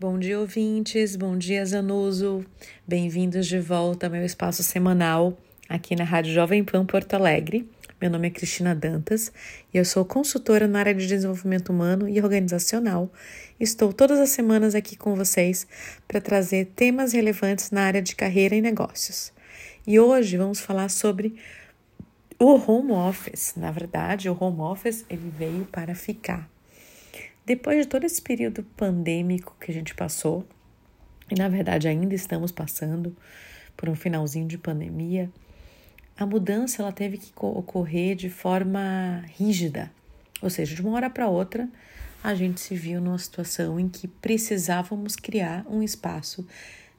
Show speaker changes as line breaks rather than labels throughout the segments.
Bom dia, ouvintes. Bom dia, Zanuso. Bem-vindos de volta ao meu espaço semanal aqui na Rádio Jovem Pan Porto Alegre. Meu nome é Cristina Dantas e eu sou consultora na área de desenvolvimento humano e organizacional. Estou todas as semanas aqui com vocês para trazer temas relevantes na área de carreira e negócios. E hoje vamos falar sobre o home office. Na verdade, o home office ele veio para ficar. Depois de todo esse período pandêmico que a gente passou, e na verdade ainda estamos passando por um finalzinho de pandemia, a mudança ela teve que ocorrer de forma rígida. Ou seja, de uma hora para outra, a gente se viu numa situação em que precisávamos criar um espaço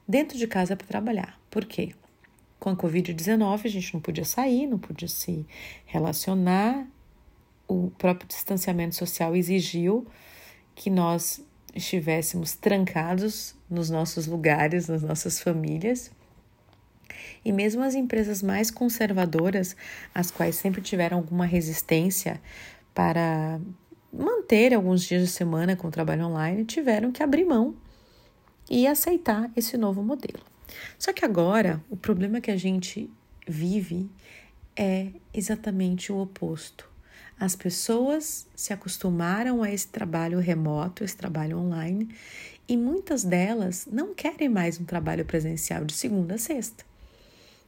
dentro de casa para trabalhar. Por quê? Com a Covid-19, a gente não podia sair, não podia se relacionar, o próprio distanciamento social exigiu que nós estivéssemos trancados nos nossos lugares, nas nossas famílias. E mesmo as empresas mais conservadoras, as quais sempre tiveram alguma resistência para manter alguns dias de semana com o trabalho online, tiveram que abrir mão e aceitar esse novo modelo. Só que agora, o problema que a gente vive é exatamente o oposto. As pessoas se acostumaram a esse trabalho remoto, esse trabalho online, e muitas delas não querem mais um trabalho presencial de segunda a sexta.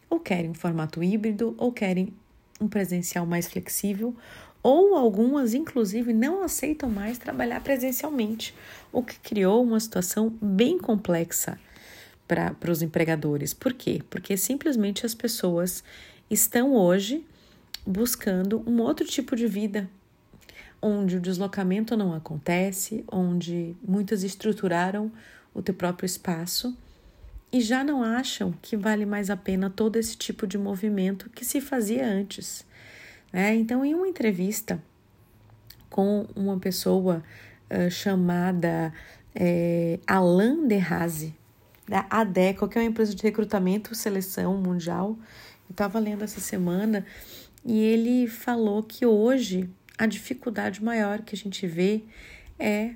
Ou querem um formato híbrido, ou querem um presencial mais flexível, ou algumas, inclusive, não aceitam mais trabalhar presencialmente, o que criou uma situação bem complexa para os empregadores. Por quê? Porque simplesmente as pessoas estão hoje buscando um outro tipo de vida, onde o deslocamento não acontece, onde muitas estruturaram o teu próprio espaço e já não acham que vale mais a pena todo esse tipo de movimento que se fazia antes. Né? Então, em uma entrevista com uma pessoa uh, chamada é, Alain Haze, da ADECO, que é uma empresa de recrutamento seleção mundial, eu estava lendo essa semana e ele falou que hoje a dificuldade maior que a gente vê é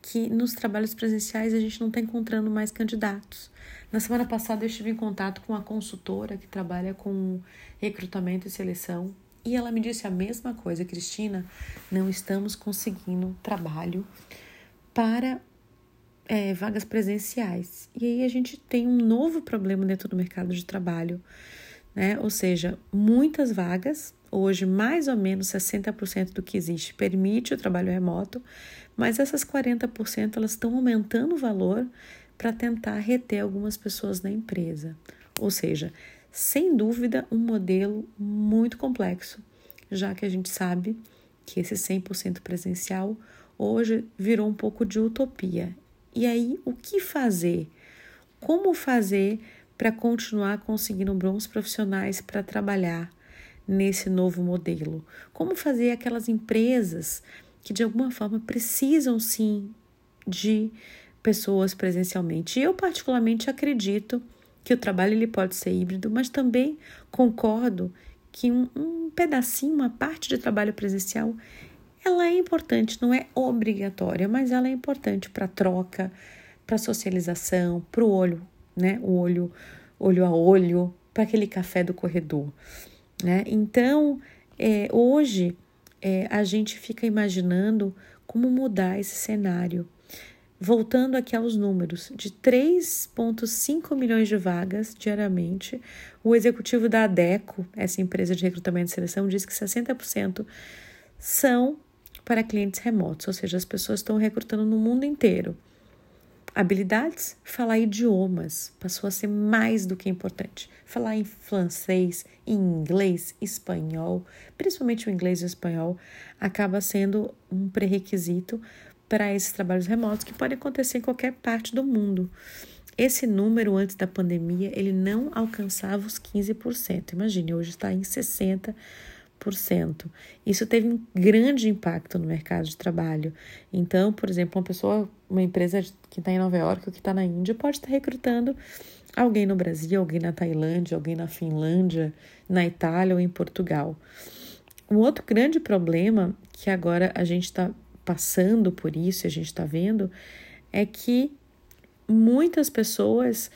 que nos trabalhos presenciais a gente não está encontrando mais candidatos. Na semana passada eu estive em contato com uma consultora que trabalha com recrutamento e seleção e ela me disse a mesma coisa, Cristina, não estamos conseguindo trabalho para é, vagas presenciais. E aí a gente tem um novo problema dentro do mercado de trabalho né? Ou seja, muitas vagas, hoje mais ou menos 60% do que existe permite o trabalho remoto, mas essas 40% elas estão aumentando o valor para tentar reter algumas pessoas na empresa. Ou seja, sem dúvida, um modelo muito complexo, já que a gente sabe que esse 100% presencial hoje virou um pouco de utopia. E aí, o que fazer? Como fazer para continuar conseguindo bons profissionais para trabalhar nesse novo modelo? Como fazer aquelas empresas que de alguma forma precisam sim de pessoas presencialmente? Eu particularmente acredito que o trabalho ele pode ser híbrido, mas também concordo que um, um pedacinho, uma parte de trabalho presencial, ela é importante, não é obrigatória, mas ela é importante para troca, para socialização, para o olho né? O olho, olho a olho, para aquele café do corredor, né? Então, é, hoje é, a gente fica imaginando como mudar esse cenário. Voltando aqui aos números, de 3,5 milhões de vagas diariamente, o executivo da ADECO, essa empresa de recrutamento e seleção, diz que 60% são para clientes remotos, ou seja, as pessoas estão recrutando no mundo inteiro. Habilidades? Falar idiomas passou a ser mais do que importante. Falar em francês, em inglês, espanhol, principalmente o inglês e o espanhol, acaba sendo um pré-requisito para esses trabalhos remotos que podem acontecer em qualquer parte do mundo. Esse número antes da pandemia, ele não alcançava os 15%. Imagine, hoje está em 60%. Isso teve um grande impacto no mercado de trabalho. Então, por exemplo, uma pessoa, uma empresa que está em Nova York ou que está na Índia pode estar recrutando alguém no Brasil, alguém na Tailândia, alguém na Finlândia, na Itália ou em Portugal. Um outro grande problema que agora a gente está passando por isso, a gente está vendo, é que muitas pessoas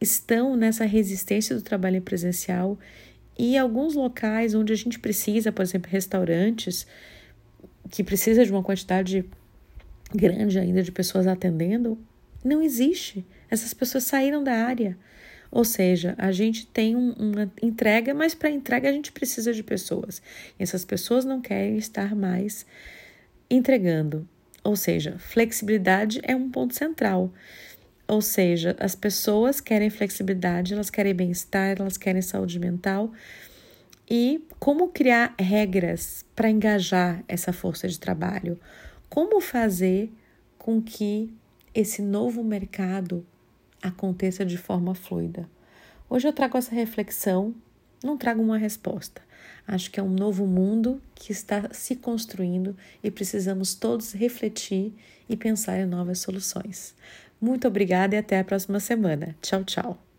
estão nessa resistência do trabalho presencial e alguns locais onde a gente precisa, por exemplo, restaurantes, que precisa de uma quantidade grande ainda de pessoas atendendo, não existe. Essas pessoas saíram da área. Ou seja, a gente tem um, uma entrega, mas para entrega a gente precisa de pessoas. E essas pessoas não querem estar mais entregando. Ou seja, flexibilidade é um ponto central. Ou seja, as pessoas querem flexibilidade, elas querem bem-estar, elas querem saúde mental. E como criar regras para engajar essa força de trabalho? Como fazer com que esse novo mercado aconteça de forma fluida. Hoje eu trago essa reflexão, não trago uma resposta. Acho que é um novo mundo que está se construindo e precisamos todos refletir e pensar em novas soluções. Muito obrigada e até a próxima semana. Tchau, tchau.